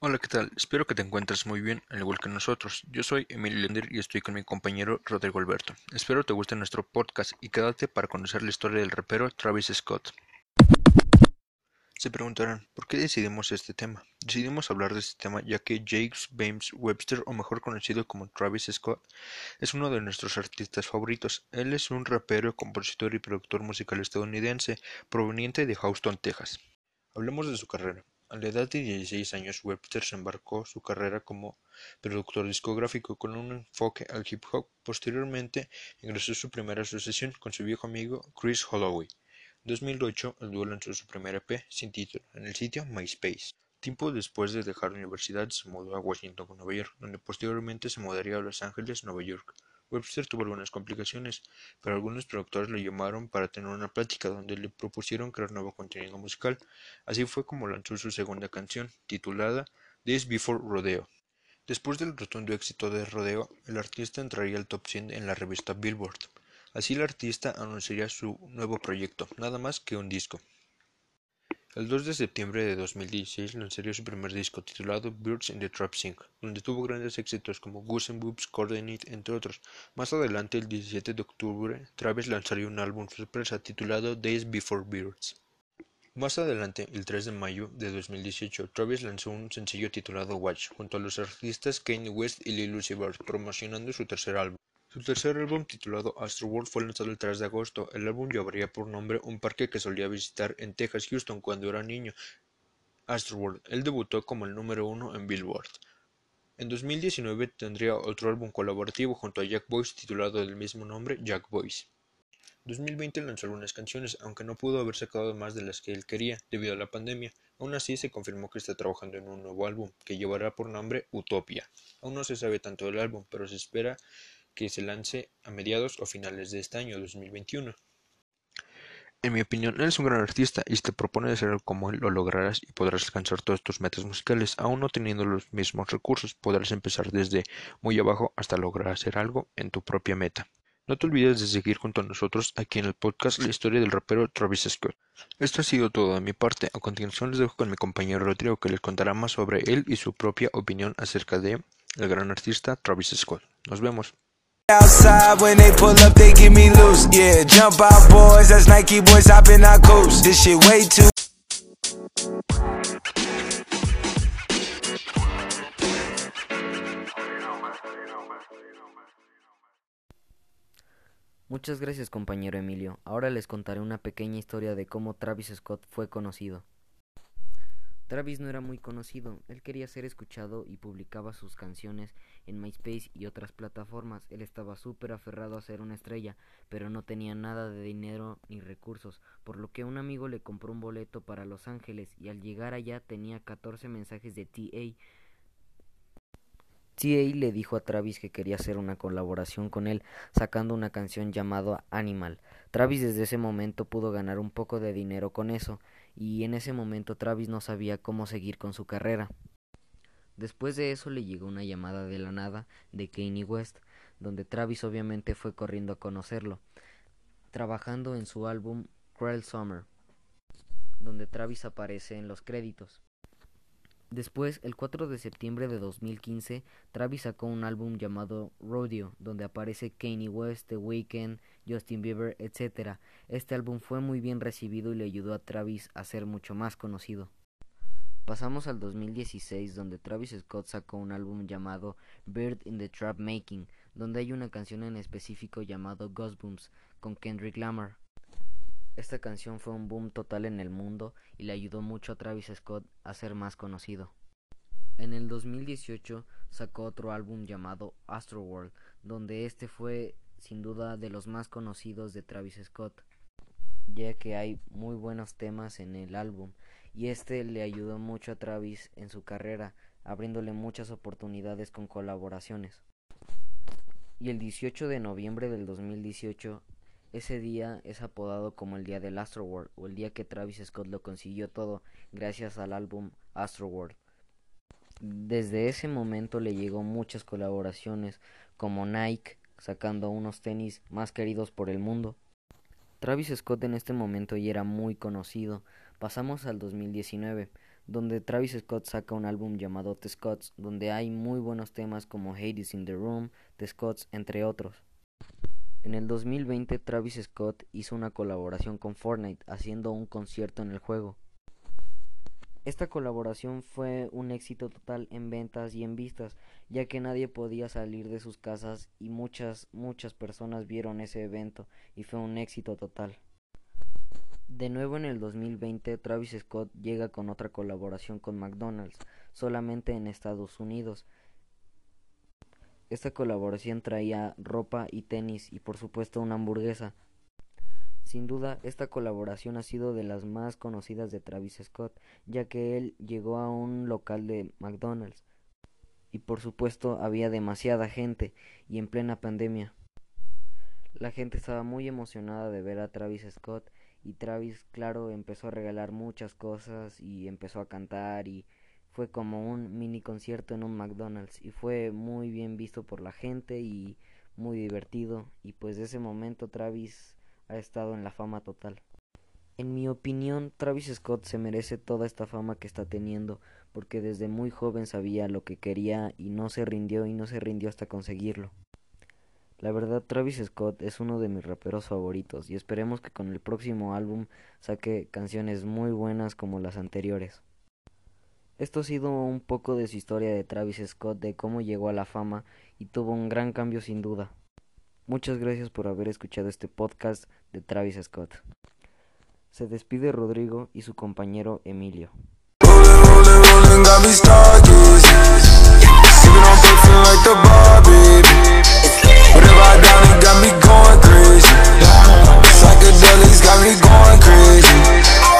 Hola, ¿qué tal? Espero que te encuentres muy bien, al igual que nosotros. Yo soy Emilio Lender y estoy con mi compañero Rodrigo Alberto. Espero te guste nuestro podcast y quédate para conocer la historia del rapero Travis Scott. Se preguntarán, ¿por qué decidimos este tema? Decidimos hablar de este tema ya que James Bames Webster, o mejor conocido como Travis Scott, es uno de nuestros artistas favoritos. Él es un rapero, compositor y productor musical estadounidense proveniente de Houston, Texas. Hablemos de su carrera. A la edad de 16 años, Webster se embarcó su carrera como productor discográfico con un enfoque al hip hop. Posteriormente, ingresó su primera asociación con su viejo amigo Chris Holloway. En 2008, el dúo lanzó su primer EP sin título en el sitio MySpace. Tiempo después de dejar la universidad, se mudó a Washington, Nueva York, donde posteriormente se mudaría a Los Ángeles, Nueva York. Webster tuvo algunas complicaciones, pero algunos productores le llamaron para tener una plática donde le propusieron crear nuevo contenido musical. Así fue como lanzó su segunda canción, titulada This Before Rodeo. Después del rotundo éxito de Rodeo, el artista entraría al top 100 en la revista Billboard. Así el artista anunciaría su nuevo proyecto, nada más que un disco. El 2 de septiembre de 2016 lanzaría su primer disco titulado Birds in the Trap Sink, donde tuvo grandes éxitos como Goose and Boobs, Coordinate, entre otros. Más adelante, el 17 de octubre, Travis lanzaría un álbum sorpresa titulado Days Before Birds. Más adelante, el 3 de mayo de 2018, Travis lanzó un sencillo titulado Watch junto a los artistas Kanye West y Lil Uzi Vert, promocionando su tercer álbum. Su tercer álbum, titulado Astroworld, fue lanzado el 3 de agosto. El álbum llevaría por nombre un parque que solía visitar en Texas, Houston, cuando era niño, Astroworld. Él debutó como el número uno en Billboard. En 2019 tendría otro álbum colaborativo junto a Jack Boys titulado del mismo nombre, Jack Boys. 2020 lanzó algunas canciones, aunque no pudo haber sacado más de las que él quería debido a la pandemia. Aún así se confirmó que está trabajando en un nuevo álbum, que llevará por nombre Utopia. Aún no se sabe tanto del álbum, pero se espera que se lance a mediados o finales de este año 2021. En mi opinión, él es un gran artista y si te propone ser como él lo lograrás y podrás alcanzar todas tus metas musicales, aún no teniendo los mismos recursos, podrás empezar desde muy abajo hasta lograr hacer algo en tu propia meta. No te olvides de seguir junto a nosotros aquí en el podcast La historia del rapero Travis Scott. Esto ha sido todo de mi parte. A continuación les dejo con mi compañero Rodrigo que les contará más sobre él y su propia opinión acerca de el gran artista Travis Scott. Nos vemos. Outside when they pull up, they give me loose. Yeah, jump out, boys. That's Nike boys hopping our coast. This shit way too. Muchas gracias compañero Emilio. Ahora les contaré una pequeña historia de cómo Travis Scott fue conocido. Travis no era muy conocido, él quería ser escuchado y publicaba sus canciones en MySpace y otras plataformas. Él estaba súper aferrado a ser una estrella, pero no tenía nada de dinero ni recursos, por lo que un amigo le compró un boleto para Los Ángeles y al llegar allá tenía 14 mensajes de TA. TA le dijo a Travis que quería hacer una colaboración con él, sacando una canción llamada Animal. Travis desde ese momento pudo ganar un poco de dinero con eso y en ese momento Travis no sabía cómo seguir con su carrera. Después de eso le llegó una llamada de la nada de Kanye West, donde Travis obviamente fue corriendo a conocerlo, trabajando en su álbum Cruel Summer, donde Travis aparece en los créditos. Después, el 4 de septiembre de 2015, Travis sacó un álbum llamado Rodeo, donde aparece Kanye West, The Weeknd, Justin Bieber, etc. Este álbum fue muy bien recibido y le ayudó a Travis a ser mucho más conocido. Pasamos al 2016, donde Travis Scott sacó un álbum llamado Bird in the Trap Making, donde hay una canción en específico llamado Goosebumps con Kendrick Lamar. Esta canción fue un boom total en el mundo y le ayudó mucho a Travis Scott a ser más conocido. En el 2018 sacó otro álbum llamado Astroworld, donde este fue sin duda de los más conocidos de Travis Scott, ya que hay muy buenos temas en el álbum y este le ayudó mucho a Travis en su carrera, abriéndole muchas oportunidades con colaboraciones. Y el 18 de noviembre del 2018 ese día es apodado como el día del Astroworld o el día que Travis Scott lo consiguió todo gracias al álbum Astroworld. Desde ese momento le llegó muchas colaboraciones como Nike sacando unos tenis más queridos por el mundo. Travis Scott en este momento ya era muy conocido. Pasamos al 2019, donde Travis Scott saca un álbum llamado The Scotts, donde hay muy buenos temas como Hades in the Room, The Scotts, entre otros. En el 2020 Travis Scott hizo una colaboración con Fortnite haciendo un concierto en el juego. Esta colaboración fue un éxito total en ventas y en vistas, ya que nadie podía salir de sus casas y muchas, muchas personas vieron ese evento y fue un éxito total. De nuevo en el 2020, Travis Scott llega con otra colaboración con McDonald's, solamente en Estados Unidos. Esta colaboración traía ropa y tenis y por supuesto una hamburguesa. Sin duda, esta colaboración ha sido de las más conocidas de Travis Scott, ya que él llegó a un local de McDonald's y por supuesto había demasiada gente y en plena pandemia. La gente estaba muy emocionada de ver a Travis Scott y Travis, claro, empezó a regalar muchas cosas y empezó a cantar y fue como un mini concierto en un McDonald's y fue muy bien visto por la gente y muy divertido y pues de ese momento Travis ha estado en la fama total. En mi opinión, Travis Scott se merece toda esta fama que está teniendo porque desde muy joven sabía lo que quería y no se rindió y no se rindió hasta conseguirlo. La verdad, Travis Scott es uno de mis raperos favoritos y esperemos que con el próximo álbum saque canciones muy buenas como las anteriores. Esto ha sido un poco de su historia de Travis Scott, de cómo llegó a la fama y tuvo un gran cambio sin duda. Muchas gracias por haber escuchado este podcast de Travis Scott. Se despide Rodrigo y su compañero Emilio.